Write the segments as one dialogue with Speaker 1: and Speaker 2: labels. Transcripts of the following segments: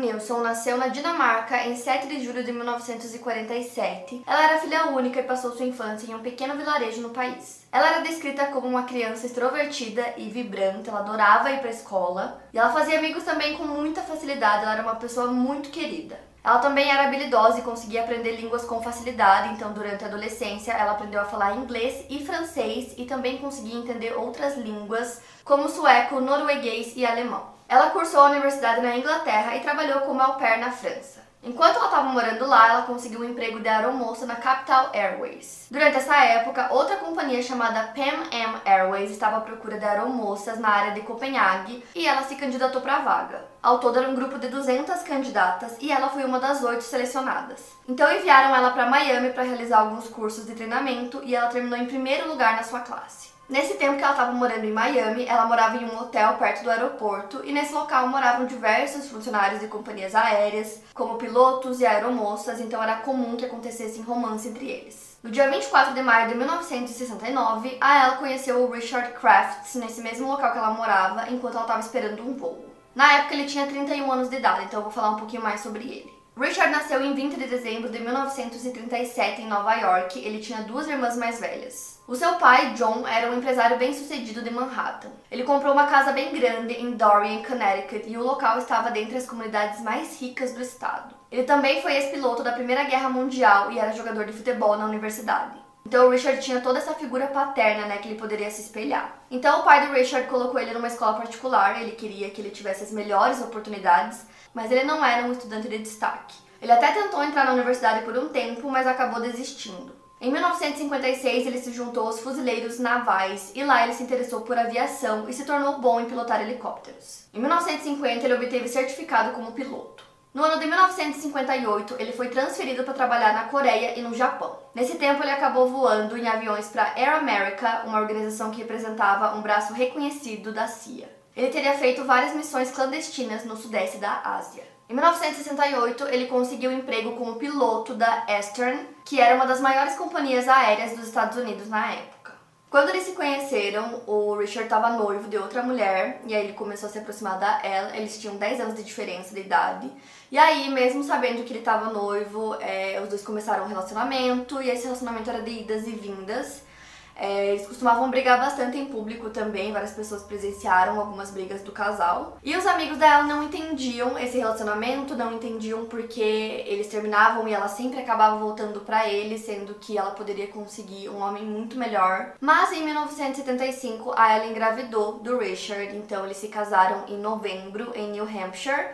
Speaker 1: Nilsson nasceu na Dinamarca em 7 de julho de 1947. Ela era filha única e passou sua infância em um pequeno vilarejo no país. Ela era descrita como uma criança extrovertida e vibrante, ela adorava ir para a escola e ela fazia amigos também com muita facilidade, ela era uma pessoa muito querida. Ela também era habilidosa e conseguia aprender línguas com facilidade, então durante a adolescência ela aprendeu a falar inglês e francês e também conseguia entender outras línguas como sueco, norueguês e alemão. Ela cursou a universidade na Inglaterra e trabalhou como au pair na França. Enquanto ela estava morando lá, ela conseguiu um emprego de aeromoça na Capital Airways. Durante essa época, outra companhia chamada Pan Am Airways estava à procura de aeromoças na área de Copenhague e ela se candidatou para a vaga. Ao todo era um grupo de 200 candidatas e ela foi uma das oito selecionadas. Então enviaram ela para Miami para realizar alguns cursos de treinamento e ela terminou em primeiro lugar na sua classe. Nesse tempo que ela estava morando em Miami, ela morava em um hotel perto do aeroporto e nesse local moravam diversos funcionários de companhias aéreas, como pilotos e aeromoças, então era comum que acontecesse romance entre eles. No dia 24 de maio de 1969, a ela conheceu o Richard Crafts nesse mesmo local que ela morava, enquanto ela estava esperando um voo. Na época ele tinha 31 anos de idade, então eu vou falar um pouquinho mais sobre ele. Richard nasceu em 20 de dezembro de 1937 em Nova York. Ele tinha duas irmãs mais velhas. O seu pai, John, era um empresário bem-sucedido de Manhattan. Ele comprou uma casa bem grande em Dorian, Connecticut, e o local estava dentre as comunidades mais ricas do estado. Ele também foi ex-piloto da Primeira Guerra Mundial e era jogador de futebol na universidade. Então o Richard tinha toda essa figura paterna, né, que ele poderia se espelhar. Então o pai do Richard colocou ele numa escola particular, ele queria que ele tivesse as melhores oportunidades mas ele não era um estudante de destaque. Ele até tentou entrar na universidade por um tempo, mas acabou desistindo. Em 1956, ele se juntou aos fuzileiros navais e lá ele se interessou por aviação e se tornou bom em pilotar helicópteros. Em 1950, ele obteve certificado como piloto. No ano de 1958, ele foi transferido para trabalhar na Coreia e no Japão. Nesse tempo, ele acabou voando em aviões para Air America, uma organização que representava um braço reconhecido da CIA. Ele teria feito várias missões clandestinas no sudeste da Ásia. Em 1968, ele conseguiu emprego como piloto da Eastern, que era uma das maiores companhias aéreas dos Estados Unidos na época. Quando eles se conheceram, o Richard estava noivo de outra mulher, e aí ele começou a se aproximar da ela. Eles tinham 10 anos de diferença de idade. E aí, mesmo sabendo que ele estava noivo, é, os dois começaram um relacionamento, e esse relacionamento era de idas e vindas. É, eles costumavam brigar bastante em público também, várias pessoas presenciaram algumas brigas do casal. E os amigos dela não entendiam esse relacionamento, não entendiam porque eles terminavam e ela sempre acabava voltando para ele, sendo que ela poderia conseguir um homem muito melhor. Mas em 1975 a ela engravidou do Richard, então eles se casaram em novembro em New Hampshire.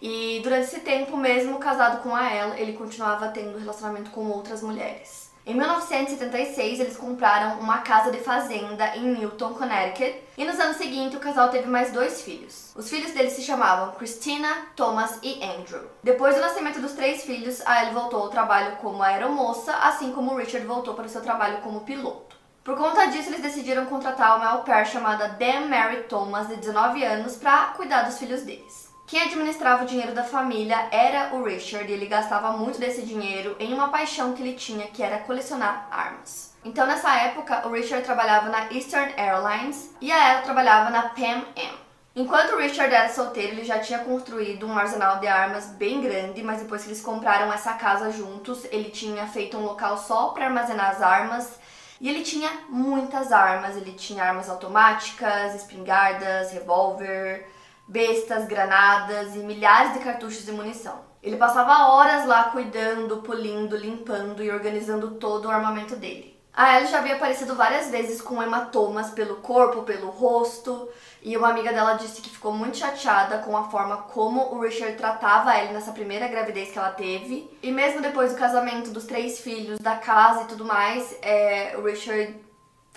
Speaker 1: E durante esse tempo, mesmo casado com a ela, ele continuava tendo relacionamento com outras mulheres. Em 1976, eles compraram uma casa de fazenda em Newton, Connecticut, e nos anos seguintes o casal teve mais dois filhos. Os filhos deles se chamavam Christina, Thomas e Andrew. Depois do nascimento dos três filhos, a Ellie voltou ao trabalho como aeromoça, assim como Richard voltou para o seu trabalho como piloto. Por conta disso, eles decidiram contratar uma au pair chamada Dan Mary Thomas, de 19 anos, para cuidar dos filhos deles. Quem administrava o dinheiro da família era o Richard e ele gastava muito desse dinheiro em uma paixão que ele tinha, que era colecionar armas. Então, nessa época, o Richard trabalhava na Eastern Airlines e a ela trabalhava na Pan Am. Enquanto o Richard era solteiro, ele já tinha construído um arsenal de armas bem grande, mas depois que eles compraram essa casa juntos, ele tinha feito um local só para armazenar as armas. E ele tinha muitas armas, ele tinha armas automáticas, espingardas, revólver, bestas, granadas e milhares de cartuchos de munição. Ele passava horas lá cuidando, polindo, limpando e organizando todo o armamento dele. A Ellie já havia aparecido várias vezes com hematomas pelo corpo, pelo rosto, e uma amiga dela disse que ficou muito chateada com a forma como o Richard tratava ela nessa primeira gravidez que ela teve. E mesmo depois do casamento, dos três filhos, da casa e tudo mais, é, o Richard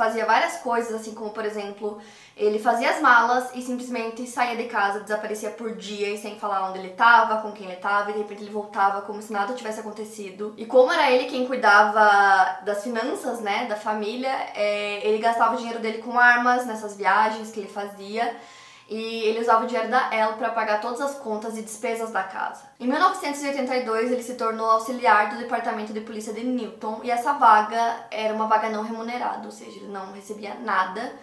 Speaker 1: fazia várias coisas, assim como, por exemplo, ele fazia as malas e simplesmente saía de casa, desaparecia por dia e sem falar onde ele estava, com quem ele estava, e de repente ele voltava como se nada tivesse acontecido. E como era ele quem cuidava das finanças, né, da família, é, ele gastava o dinheiro dele com armas nessas viagens que ele fazia e ele usava o dinheiro da Elle para pagar todas as contas e despesas da casa. Em 1982, ele se tornou auxiliar do Departamento de Polícia de Newton e essa vaga era uma vaga não remunerada, ou seja, ele não recebia nada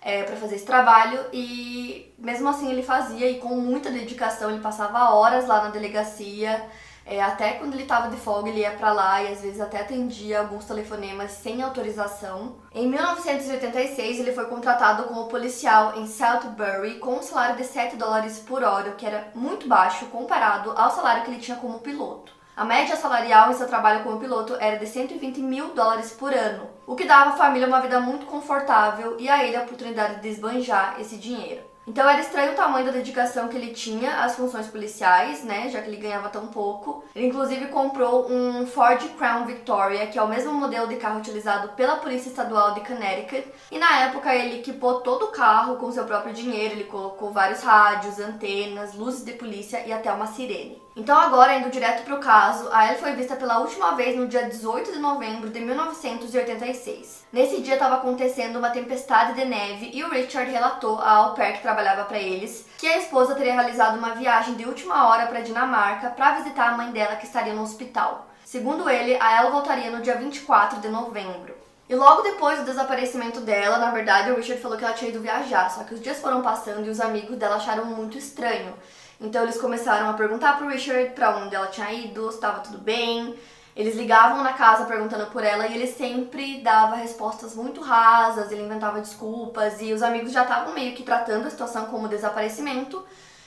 Speaker 1: é, para fazer esse trabalho e mesmo assim ele fazia e com muita dedicação ele passava horas lá na delegacia é, até quando ele estava de folga, ele ia para lá e às vezes até atendia alguns telefonemas sem autorização. Em 1986, ele foi contratado como policial em Southbury com um salário de 7 dólares por hora, que era muito baixo comparado ao salário que ele tinha como piloto. A média salarial em seu trabalho como piloto era de 120 mil dólares por ano, o que dava à família uma vida muito confortável e a ele a oportunidade de esbanjar esse dinheiro. Então era estranho o tamanho da dedicação que ele tinha às funções policiais, né, já que ele ganhava tão pouco. Ele inclusive comprou um Ford Crown Victoria, que é o mesmo modelo de carro utilizado pela Polícia Estadual de Connecticut, e na época ele equipou todo o carro com seu próprio dinheiro, ele colocou vários rádios, antenas, luzes de polícia e até uma sirene. Então agora, indo direto para o caso, a Ellie foi vista pela última vez no dia 18 de novembro de 1986. Nesse dia estava acontecendo uma tempestade de neve e o Richard relatou à au pair que trabalhava para eles que a esposa teria realizado uma viagem de última hora para Dinamarca para visitar a mãe dela que estaria no hospital. Segundo ele, a ela voltaria no dia 24 de novembro. E logo depois do desaparecimento dela, na verdade, o Richard falou que ela tinha ido viajar, só que os dias foram passando e os amigos dela acharam muito estranho. Então eles começaram a perguntar pro Richard para onde ela tinha ido, se estava tudo bem. Eles ligavam na casa perguntando por ela e ele sempre dava respostas muito rasas, ele inventava desculpas e os amigos já estavam meio que tratando a situação como desaparecimento.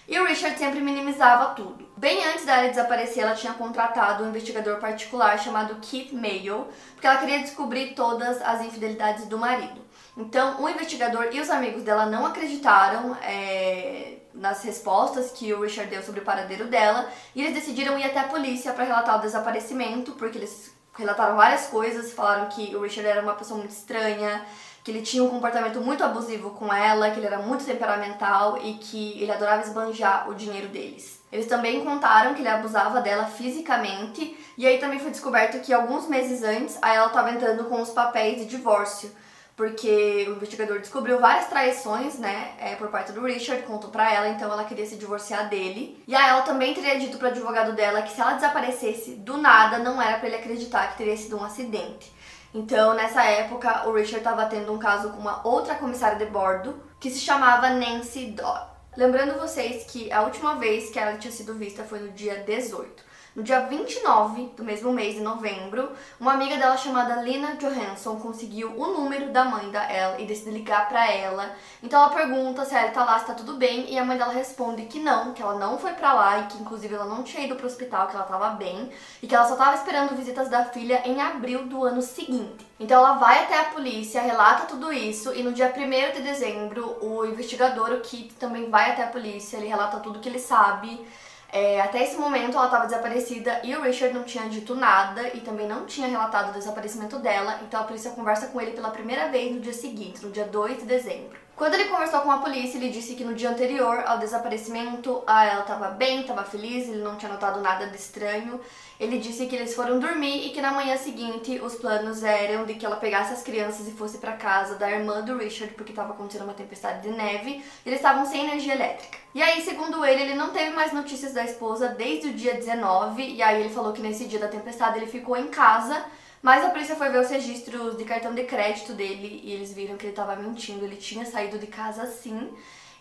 Speaker 1: E o Richard sempre minimizava tudo. Bem antes dela desaparecer, ela tinha contratado um investigador particular chamado Keith Mayo, porque ela queria descobrir todas as infidelidades do marido. Então, o investigador e os amigos dela não acreditaram é, nas respostas que o Richard deu sobre o paradeiro dela e eles decidiram ir até a polícia para relatar o desaparecimento, porque eles relataram várias coisas, falaram que o Richard era uma pessoa muito estranha, que ele tinha um comportamento muito abusivo com ela, que ele era muito temperamental e que ele adorava esbanjar o dinheiro deles. Eles também contaram que ele abusava dela fisicamente, e aí também foi descoberto que alguns meses antes a ela estava entrando com os papéis de divórcio porque o investigador descobriu várias traições, né, é, por parte do Richard, contou para ela, então ela queria se divorciar dele. E aí ela também teria dito para advogado dela que se ela desaparecesse do nada, não era para ele acreditar que teria sido um acidente. Então, nessa época, o Richard estava tendo um caso com uma outra comissária de bordo, que se chamava Nancy Dodd. Lembrando vocês que a última vez que ela tinha sido vista foi no dia 18. No dia 29 do mesmo mês de novembro, uma amiga dela chamada Lina Johansson conseguiu o número da mãe da Elle e decide ligar para ela. Então ela pergunta se ela tá lá, se tá tudo bem, e a mãe dela responde que não, que ela não foi para lá e que inclusive ela não tinha ido pro hospital, que ela tava bem e que ela só tava esperando visitas da filha em abril do ano seguinte. Então ela vai até a polícia, relata tudo isso e no dia 1 de dezembro o investigador, o Kit, também vai até a polícia, ele relata tudo que ele sabe. É, até esse momento ela estava desaparecida e o Richard não tinha dito nada e também não tinha relatado o desaparecimento dela, então a polícia conversa com ele pela primeira vez no dia seguinte, no dia 2 de dezembro. Quando ele conversou com a polícia, ele disse que no dia anterior ao desaparecimento, ela estava bem, estava feliz, ele não tinha notado nada de estranho. Ele disse que eles foram dormir e que na manhã seguinte os planos eram de que ela pegasse as crianças e fosse para casa da irmã do Richard, porque estava acontecendo uma tempestade de neve, e eles estavam sem energia elétrica. E aí, segundo ele, ele não teve mais notícias da esposa desde o dia 19, e aí ele falou que nesse dia da tempestade ele ficou em casa mas a polícia foi ver os registros de cartão de crédito dele e eles viram que ele estava mentindo. Ele tinha saído de casa sim.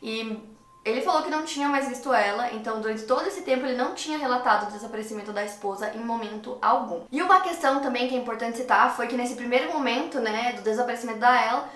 Speaker 1: E ele falou que não tinha mais visto ela, então durante todo esse tempo ele não tinha relatado o desaparecimento da esposa em momento algum. E uma questão também que é importante citar foi que nesse primeiro momento, né, do desaparecimento da ela,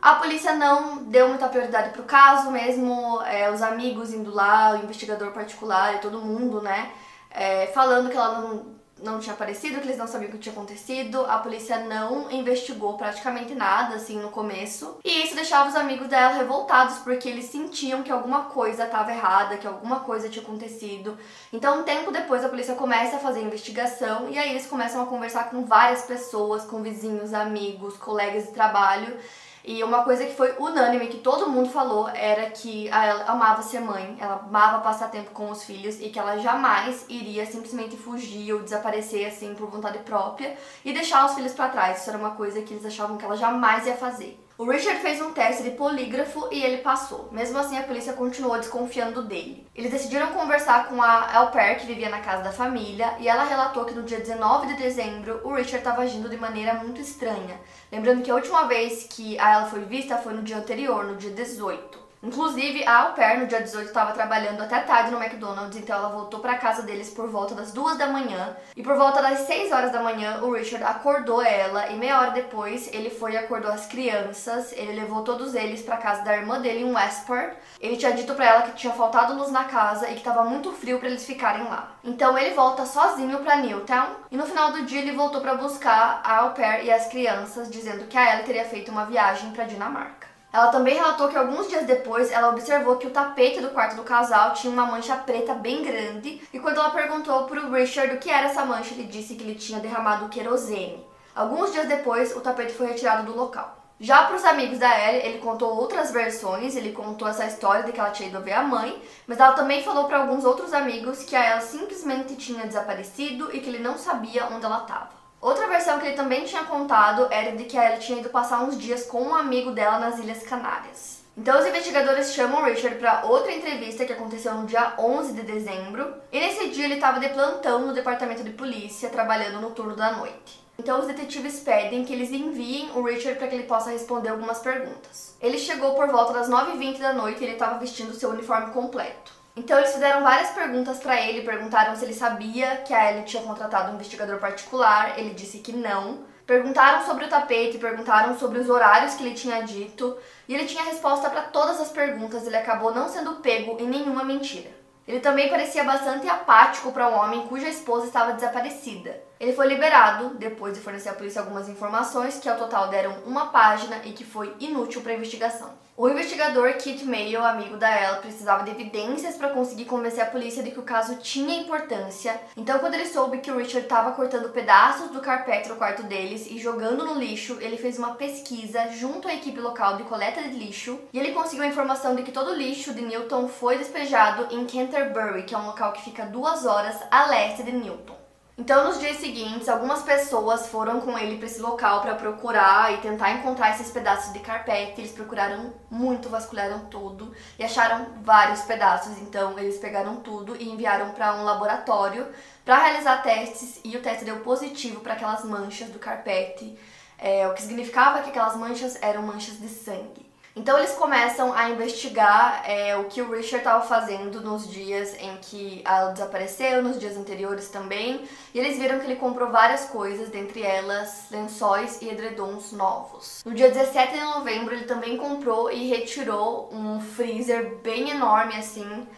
Speaker 1: a polícia não deu muita prioridade pro caso, mesmo é, os amigos indo lá, o investigador particular e todo mundo, né, é, falando que ela não não tinha aparecido, que eles não sabiam o que tinha acontecido. A polícia não investigou praticamente nada, assim, no começo. E isso deixava os amigos dela revoltados, porque eles sentiam que alguma coisa estava errada, que alguma coisa tinha acontecido. Então, um tempo depois, a polícia começa a fazer a investigação e aí eles começam a conversar com várias pessoas, com vizinhos, amigos, colegas de trabalho. E uma coisa que foi unânime, que todo mundo falou, era que ela amava ser mãe, ela amava passar tempo com os filhos e que ela jamais iria simplesmente fugir ou desaparecer assim por vontade própria e deixar os filhos para trás. Isso era uma coisa que eles achavam que ela jamais ia fazer. O Richard fez um teste de polígrafo e ele passou. Mesmo assim, a polícia continuou desconfiando dele. Eles decidiram conversar com a Elper, que vivia na casa da família, e ela relatou que no dia 19 de dezembro o Richard estava agindo de maneira muito estranha. Lembrando que a última vez que a ela foi vista foi no dia anterior, no dia 18. Inclusive, a Au Pair, no dia 18, estava trabalhando até tarde no McDonald's, então ela voltou para casa deles por volta das duas da manhã. E por volta das 6 horas da manhã, o Richard acordou ela e meia hora depois ele foi e acordou as crianças. Ele levou todos eles para casa da irmã dele em Westport. Ele tinha dito para ela que tinha faltado luz na casa e que estava muito frio para eles ficarem lá. Então ele volta sozinho para Newtown e no final do dia ele voltou para buscar a Au Pair e as crianças, dizendo que a ela teria feito uma viagem para Dinamarca. Ela também relatou que alguns dias depois ela observou que o tapete do quarto do casal tinha uma mancha preta bem grande e quando ela perguntou para o Richard o que era essa mancha, ele disse que ele tinha derramado querosene. Alguns dias depois, o tapete foi retirado do local. Já para os amigos da Ellie, ele contou outras versões, ele contou essa história de que ela tinha ido ver a mãe, mas ela também falou para alguns outros amigos que a ela simplesmente tinha desaparecido e que ele não sabia onde ela estava. Outra versão que ele também tinha contado era de que ela tinha ido passar uns dias com um amigo dela nas Ilhas Canárias. Então os investigadores chamam Richard para outra entrevista que aconteceu no dia 11 de dezembro, e nesse dia ele estava de plantão no departamento de polícia, trabalhando no turno da noite. Então os detetives pedem que eles enviem o Richard para que ele possa responder algumas perguntas. Ele chegou por volta das 9h20 da noite e ele estava vestindo seu uniforme completo. Então eles fizeram várias perguntas para ele, perguntaram se ele sabia que a Ellie tinha contratado um investigador particular, ele disse que não. Perguntaram sobre o tapete, perguntaram sobre os horários que ele tinha dito, e ele tinha resposta para todas as perguntas, ele acabou não sendo pego em nenhuma mentira. Ele também parecia bastante apático para um homem cuja esposa estava desaparecida. Ele foi liberado depois de fornecer à polícia algumas informações que ao total deram uma página e que foi inútil para a investigação. O investigador Kit Mayo, amigo da ela, precisava de evidências para conseguir convencer a polícia de que o caso tinha importância. Então, quando ele soube que o Richard estava cortando pedaços do carpete no quarto deles e jogando no lixo, ele fez uma pesquisa junto à equipe local de coleta de lixo e ele conseguiu a informação de que todo o lixo de Newton foi despejado em Canterbury, que é um local que fica duas horas a leste de Newton. Então, nos dias seguintes, algumas pessoas foram com ele para esse local para procurar e tentar encontrar esses pedaços de carpete. Eles procuraram muito, vasculharam tudo e acharam vários pedaços. Então, eles pegaram tudo e enviaram para um laboratório para realizar testes e o teste deu positivo para aquelas manchas do carpete, é, o que significava que aquelas manchas eram manchas de sangue. Então eles começam a investigar é, o que o Richard estava fazendo nos dias em que ela desapareceu, nos dias anteriores também, e eles viram que ele comprou várias coisas, dentre elas lençóis e edredons novos. No dia 17 de novembro ele também comprou e retirou um freezer bem enorme assim,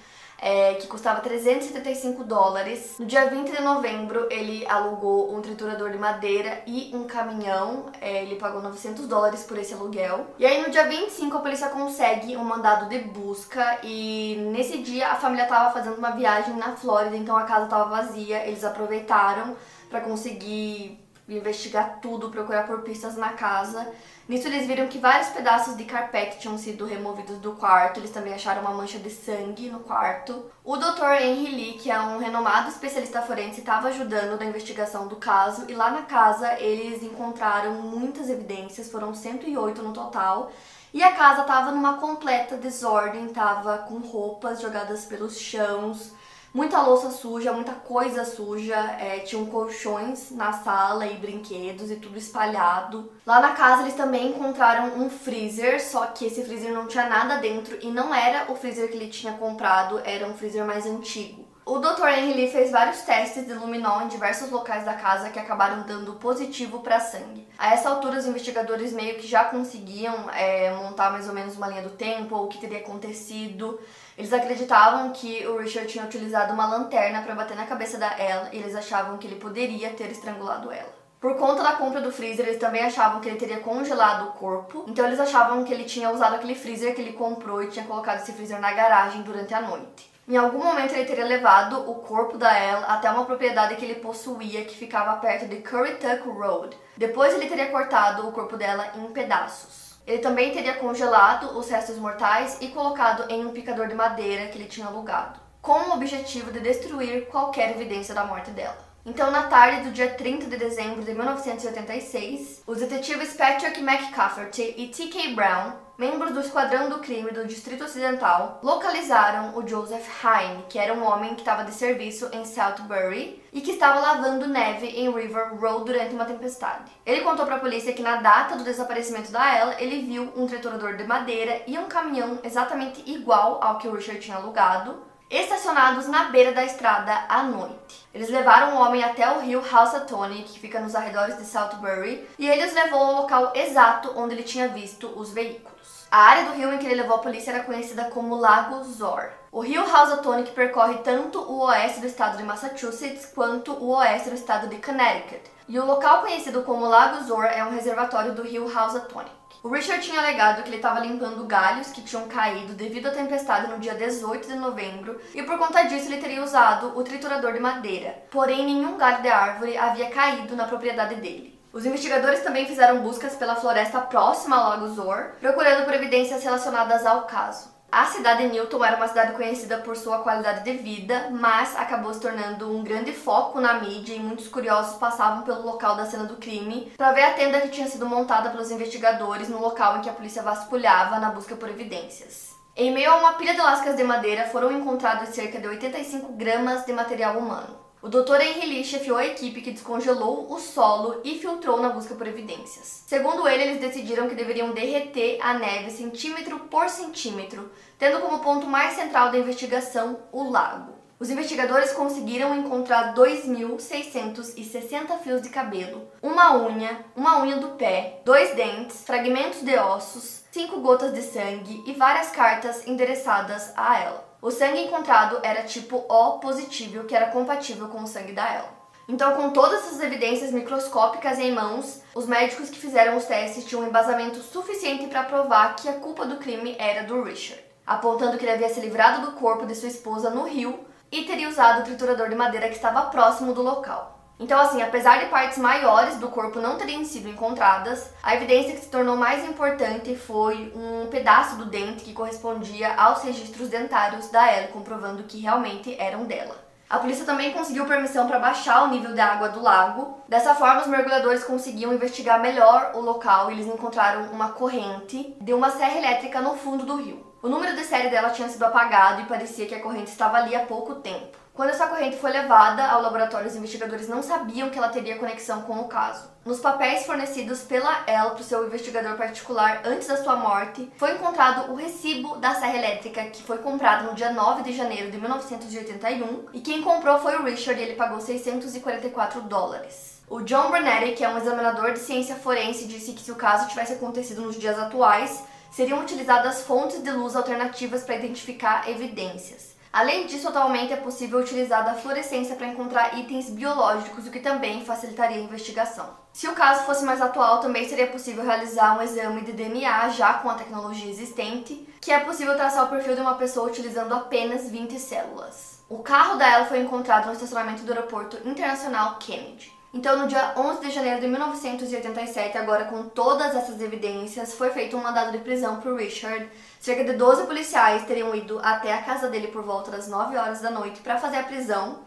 Speaker 1: é, que custava 375 dólares. No dia 20 de novembro, ele alugou um triturador de madeira e um caminhão. É, ele pagou 900 dólares por esse aluguel. E aí, no dia 25, a polícia consegue um mandado de busca. E nesse dia, a família estava fazendo uma viagem na Flórida, então a casa estava vazia. Eles aproveitaram para conseguir investigar tudo, procurar por pistas na casa. Nisso eles viram que vários pedaços de carpete tinham sido removidos do quarto, eles também acharam uma mancha de sangue no quarto. O Dr. Henry Lee, que é um renomado especialista forense, estava ajudando na investigação do caso e lá na casa eles encontraram muitas evidências, foram 108 no total. E a casa estava numa completa desordem, estava com roupas jogadas pelos chãos, muita louça suja, muita coisa suja, é, tinham colchões na sala e brinquedos e tudo espalhado. Lá na casa eles também encontraram um freezer, só que esse freezer não tinha nada dentro e não era o freezer que ele tinha comprado, era um freezer mais antigo. O Dr. Henry fez vários testes de luminol em diversos locais da casa que acabaram dando positivo para sangue. A essa altura, os investigadores meio que já conseguiam é, montar mais ou menos uma linha do tempo, ou o que teria acontecido. Eles acreditavam que o Richard tinha utilizado uma lanterna para bater na cabeça da Ella e eles achavam que ele poderia ter estrangulado ela. Por conta da compra do freezer, eles também achavam que ele teria congelado o corpo. Então eles achavam que ele tinha usado aquele freezer que ele comprou e tinha colocado esse freezer na garagem durante a noite. Em algum momento ele teria levado o corpo da Elle até uma propriedade que ele possuía que ficava perto de Currituck Road. Depois ele teria cortado o corpo dela em pedaços. Ele também teria congelado os restos mortais e colocado em um picador de madeira que ele tinha alugado, com o objetivo de destruir qualquer evidência da morte dela. Então, na tarde do dia 30 de dezembro de 1986, os detetives Patrick McCafferty e T.K. Brown, membros do Esquadrão do Crime do Distrito Ocidental, localizaram o Joseph Hine, que era um homem que estava de serviço em Southbury e que estava lavando neve em River Road durante uma tempestade. Ele contou para a polícia que na data do desaparecimento da Ella, ele viu um triturador de madeira e um caminhão exatamente igual ao que o Richard tinha alugado, estacionados na beira da estrada à noite. Eles levaram o homem até o rio Housatonic, que fica nos arredores de Southbury, e ele os levou ao local exato onde ele tinha visto os veículos. A área do rio em que ele levou a polícia era conhecida como Lago Zor. O rio Housatonic percorre tanto o oeste do estado de Massachusetts quanto o oeste do estado de Connecticut, e o local conhecido como Lago Zor é um reservatório do rio Housatonic. O Richard tinha alegado que ele estava limpando galhos que tinham caído devido à tempestade no dia 18 de novembro e por conta disso ele teria usado o triturador de madeira. Porém, nenhum galho de árvore havia caído na propriedade dele. Os investigadores também fizeram buscas pela floresta próxima ao Lago Zor, procurando por evidências relacionadas ao caso. A cidade de Newton era uma cidade conhecida por sua qualidade de vida, mas acabou se tornando um grande foco na mídia e muitos curiosos passavam pelo local da cena do crime para ver a tenda que tinha sido montada pelos investigadores no local em que a polícia vasculhava na busca por evidências. Em meio a uma pilha de lascas de madeira foram encontrados cerca de 85 gramas de material humano. O Dr. Henry Lee chefiou a equipe que descongelou o solo e filtrou na busca por evidências. Segundo ele, eles decidiram que deveriam derreter a neve centímetro por centímetro, tendo como ponto mais central da investigação o lago. Os investigadores conseguiram encontrar 2.660 fios de cabelo, uma unha, uma unha do pé, dois dentes, fragmentos de ossos, cinco gotas de sangue e várias cartas endereçadas a ela. O sangue encontrado era tipo O positivo, que era compatível com o sangue da Ella. Então, com todas essas evidências microscópicas em mãos, os médicos que fizeram os testes tinham um embasamento suficiente para provar que a culpa do crime era do Richard, apontando que ele havia se livrado do corpo de sua esposa no rio e teria usado o triturador de madeira que estava próximo do local. Então, assim, apesar de partes maiores do corpo não terem sido encontradas, a evidência que se tornou mais importante foi um pedaço do dente que correspondia aos registros dentários da Ellie, comprovando que realmente eram dela. A polícia também conseguiu permissão para baixar o nível da água do lago. Dessa forma, os mergulhadores conseguiam investigar melhor o local e eles encontraram uma corrente de uma serra elétrica no fundo do rio. O número de série dela tinha sido apagado e parecia que a corrente estava ali há pouco tempo. Quando essa corrente foi levada ao laboratório, os investigadores não sabiam que ela teria conexão com o caso. Nos papéis fornecidos pela ela para o seu investigador particular antes da sua morte, foi encontrado o recibo da serra elétrica que foi comprado no dia 9 de janeiro de 1981 e quem comprou foi o Richard e ele pagou 644 dólares. O John Brunetti, que é um examinador de ciência forense, disse que se o caso tivesse acontecido nos dias atuais, seriam utilizadas fontes de luz alternativas para identificar evidências. Além disso, atualmente é possível utilizar a fluorescência para encontrar itens biológicos, o que também facilitaria a investigação. Se o caso fosse mais atual, também seria possível realizar um exame de DNA já com a tecnologia existente, que é possível traçar o perfil de uma pessoa utilizando apenas 20 células. O carro dela foi encontrado no estacionamento do aeroporto internacional Kennedy. Então, no dia 11 de janeiro de 1987, agora com todas essas evidências, foi feito um mandado de prisão para Richard. Cerca de 12 policiais teriam ido até a casa dele por volta das 9 horas da noite para fazer a prisão.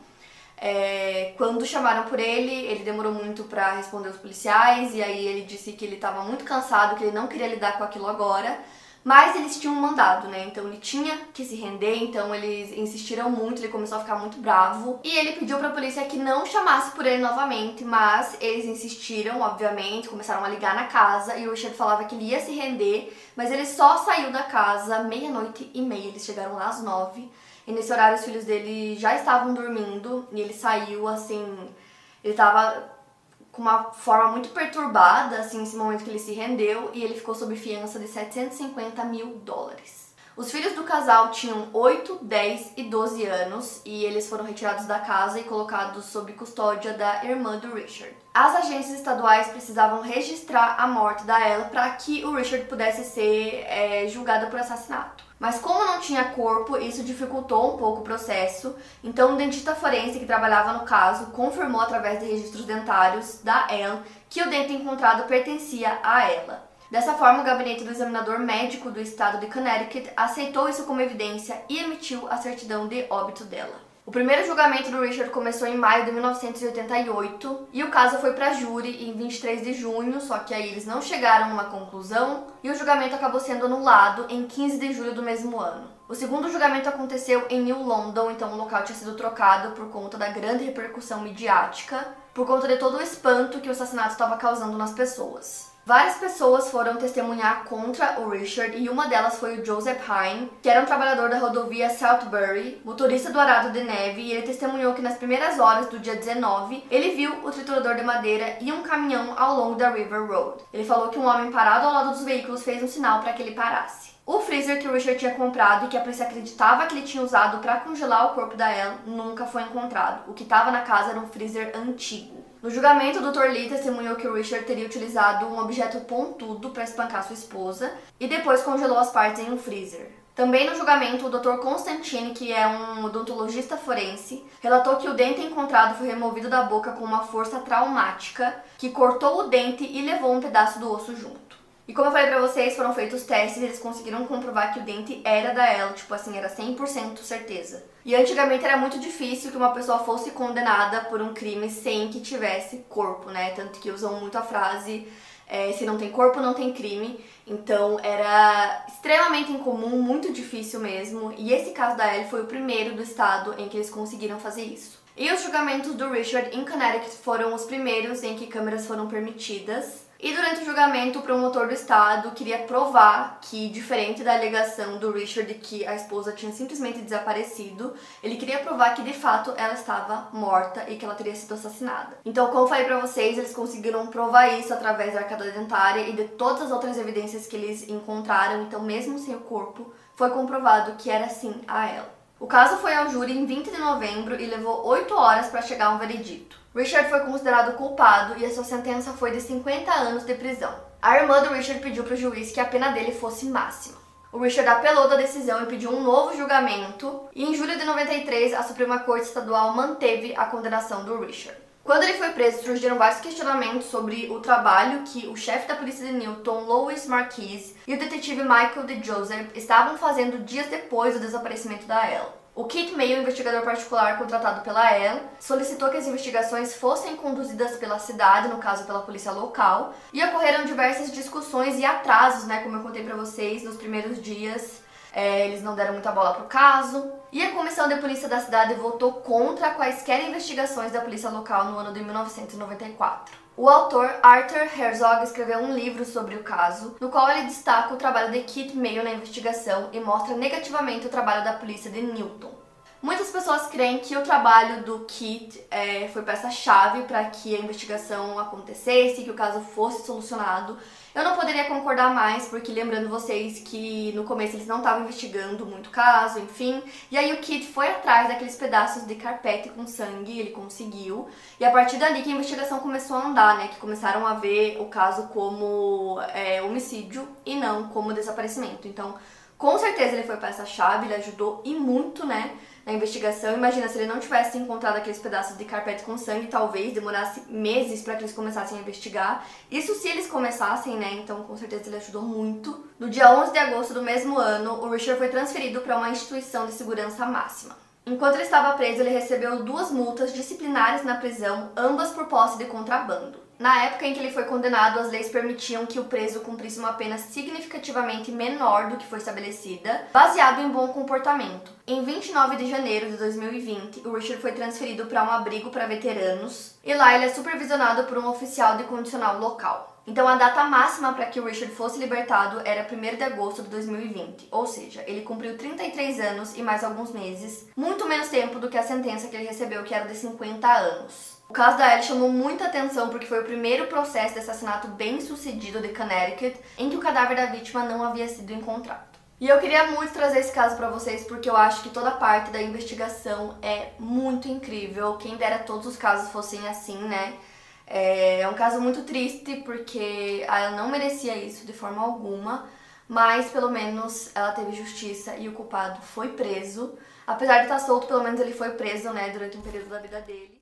Speaker 1: É, quando chamaram por ele, ele demorou muito para responder os policiais e aí ele disse que ele estava muito cansado, que ele não queria lidar com aquilo agora. Mas eles tinham um mandado, né? Então ele tinha que se render, então eles insistiram muito, ele começou a ficar muito bravo. E ele pediu pra polícia que não chamasse por ele novamente, mas eles insistiram, obviamente, começaram a ligar na casa e o Richard falava que ele ia se render, mas ele só saiu da casa meia-noite e meia. Eles chegaram lá às nove. E nesse horário os filhos dele já estavam dormindo e ele saiu assim. Ele tava com uma forma muito perturbada, assim, nesse momento que ele se rendeu, e ele ficou sob fiança de 750 mil dólares. Os filhos do casal tinham 8, 10 e 12 anos e eles foram retirados da casa e colocados sob custódia da irmã do Richard. As agências estaduais precisavam registrar a morte da Ella para que o Richard pudesse ser é, julgado por assassinato. Mas como não tinha corpo, isso dificultou um pouco o processo. Então, um dentista forense que trabalhava no caso confirmou através de registros dentários da Ellen que o dente encontrado pertencia a ela. Dessa forma, o gabinete do examinador médico do estado de Connecticut aceitou isso como evidência e emitiu a certidão de óbito dela. O primeiro julgamento do Richard começou em maio de 1988 e o caso foi para júri em 23 de junho, só que aí eles não chegaram a uma conclusão e o julgamento acabou sendo anulado em 15 de julho do mesmo ano. O segundo julgamento aconteceu em New London, então o local tinha sido trocado por conta da grande repercussão midiática, por conta de todo o espanto que o assassinato estava causando nas pessoas. Várias pessoas foram testemunhar contra o Richard e uma delas foi o Joseph Hine, que era um trabalhador da rodovia Southbury, motorista do arado de neve, e ele testemunhou que nas primeiras horas do dia 19 ele viu o triturador de madeira e um caminhão ao longo da River Road. Ele falou que um homem parado ao lado dos veículos fez um sinal para que ele parasse. O freezer que o Richard tinha comprado e que a polícia acreditava que ele tinha usado para congelar o corpo da Ellen nunca foi encontrado. O que estava na casa era um freezer antigo. No julgamento, o Dr. Lee testemunhou que o Richard teria utilizado um objeto pontudo para espancar sua esposa e depois congelou as partes em um freezer. Também no julgamento, o Dr. Constantine, que é um odontologista forense, relatou que o dente encontrado foi removido da boca com uma força traumática que cortou o dente e levou um pedaço do osso junto. E como eu falei pra vocês, foram feitos testes e eles conseguiram comprovar que o dente era da ela, tipo assim, era 100% certeza. E antigamente era muito difícil que uma pessoa fosse condenada por um crime sem que tivesse corpo, né? Tanto que usam muito a frase é, se não tem corpo, não tem crime. Então era extremamente incomum, muito difícil mesmo. E esse caso da Ellie foi o primeiro do estado em que eles conseguiram fazer isso. E os julgamentos do Richard em Connecticut foram os primeiros em que câmeras foram permitidas. E durante o julgamento, o promotor do estado queria provar que, diferente da alegação do Richard que a esposa tinha simplesmente desaparecido, ele queria provar que de fato ela estava morta e que ela teria sido assassinada. Então, como falei pra vocês, eles conseguiram provar isso através da arcada dentária e de todas as outras evidências que eles encontraram. Então, mesmo sem o corpo, foi comprovado que era sim a ela. O caso foi ao júri em 20 de novembro e levou 8 horas para chegar a um veredito. Richard foi considerado culpado e a sua sentença foi de 50 anos de prisão. A irmã do Richard pediu para o juiz que a pena dele fosse máxima. O Richard apelou da decisão e pediu um novo julgamento, e em julho de 93 a Suprema Corte Estadual manteve a condenação do Richard. Quando ele foi preso, surgiram vários questionamentos sobre o trabalho que o chefe da polícia de Newton, Louis Marquis, e o detetive Michael de Joseph estavam fazendo dias depois do desaparecimento da Elle. O Kit Mayo, investigador particular contratado pela Elle, solicitou que as investigações fossem conduzidas pela cidade, no caso pela polícia local, e ocorreram diversas discussões e atrasos, né, como eu contei para vocês nos primeiros dias. É, eles não deram muita bola pro caso. E a comissão de polícia da cidade votou contra quaisquer investigações da polícia local no ano de 1994. O autor Arthur Herzog escreveu um livro sobre o caso, no qual ele destaca o trabalho de Kit Mayo na investigação e mostra negativamente o trabalho da polícia de Newton. Muitas pessoas creem que o trabalho do Kit é, foi peça-chave para que a investigação acontecesse, que o caso fosse solucionado, eu não poderia concordar mais, porque lembrando vocês que no começo eles não estavam investigando muito caso, enfim. E aí o Kit foi atrás daqueles pedaços de carpete com sangue, ele conseguiu. E a partir dali que a investigação começou a andar, né? Que começaram a ver o caso como é, homicídio e não como desaparecimento. Então, com certeza ele foi peça-chave, ele ajudou e muito, né? na investigação. Imagina se ele não tivesse encontrado aqueles pedaços de carpete com sangue, talvez demorasse meses para que eles começassem a investigar. Isso se eles começassem, né? Então, com certeza ele ajudou muito. No dia 11 de agosto do mesmo ano, o Richard foi transferido para uma instituição de segurança máxima. Enquanto ele estava preso, ele recebeu duas multas disciplinares na prisão, ambas por posse de contrabando. Na época em que ele foi condenado, as leis permitiam que o preso cumprisse uma pena significativamente menor do que foi estabelecida, baseado em bom comportamento. Em 29 de janeiro de 2020, o Richard foi transferido para um abrigo para veteranos e lá ele é supervisionado por um oficial de condicional local. Então a data máxima para que o Richard fosse libertado era 1 de agosto de 2020, ou seja, ele cumpriu 33 anos e mais alguns meses, muito menos tempo do que a sentença que ele recebeu, que era de 50 anos. O caso da Ellie chamou muita atenção porque foi o primeiro processo de assassinato bem sucedido de Connecticut em que o cadáver da vítima não havia sido encontrado. E eu queria muito trazer esse caso para vocês porque eu acho que toda parte da investigação é muito incrível. Quem dera todos os casos fossem assim, né? É, é um caso muito triste porque ela não merecia isso de forma alguma, mas pelo menos ela teve justiça e o culpado foi preso. Apesar de estar solto, pelo menos ele foi preso, né, durante um período da vida dele.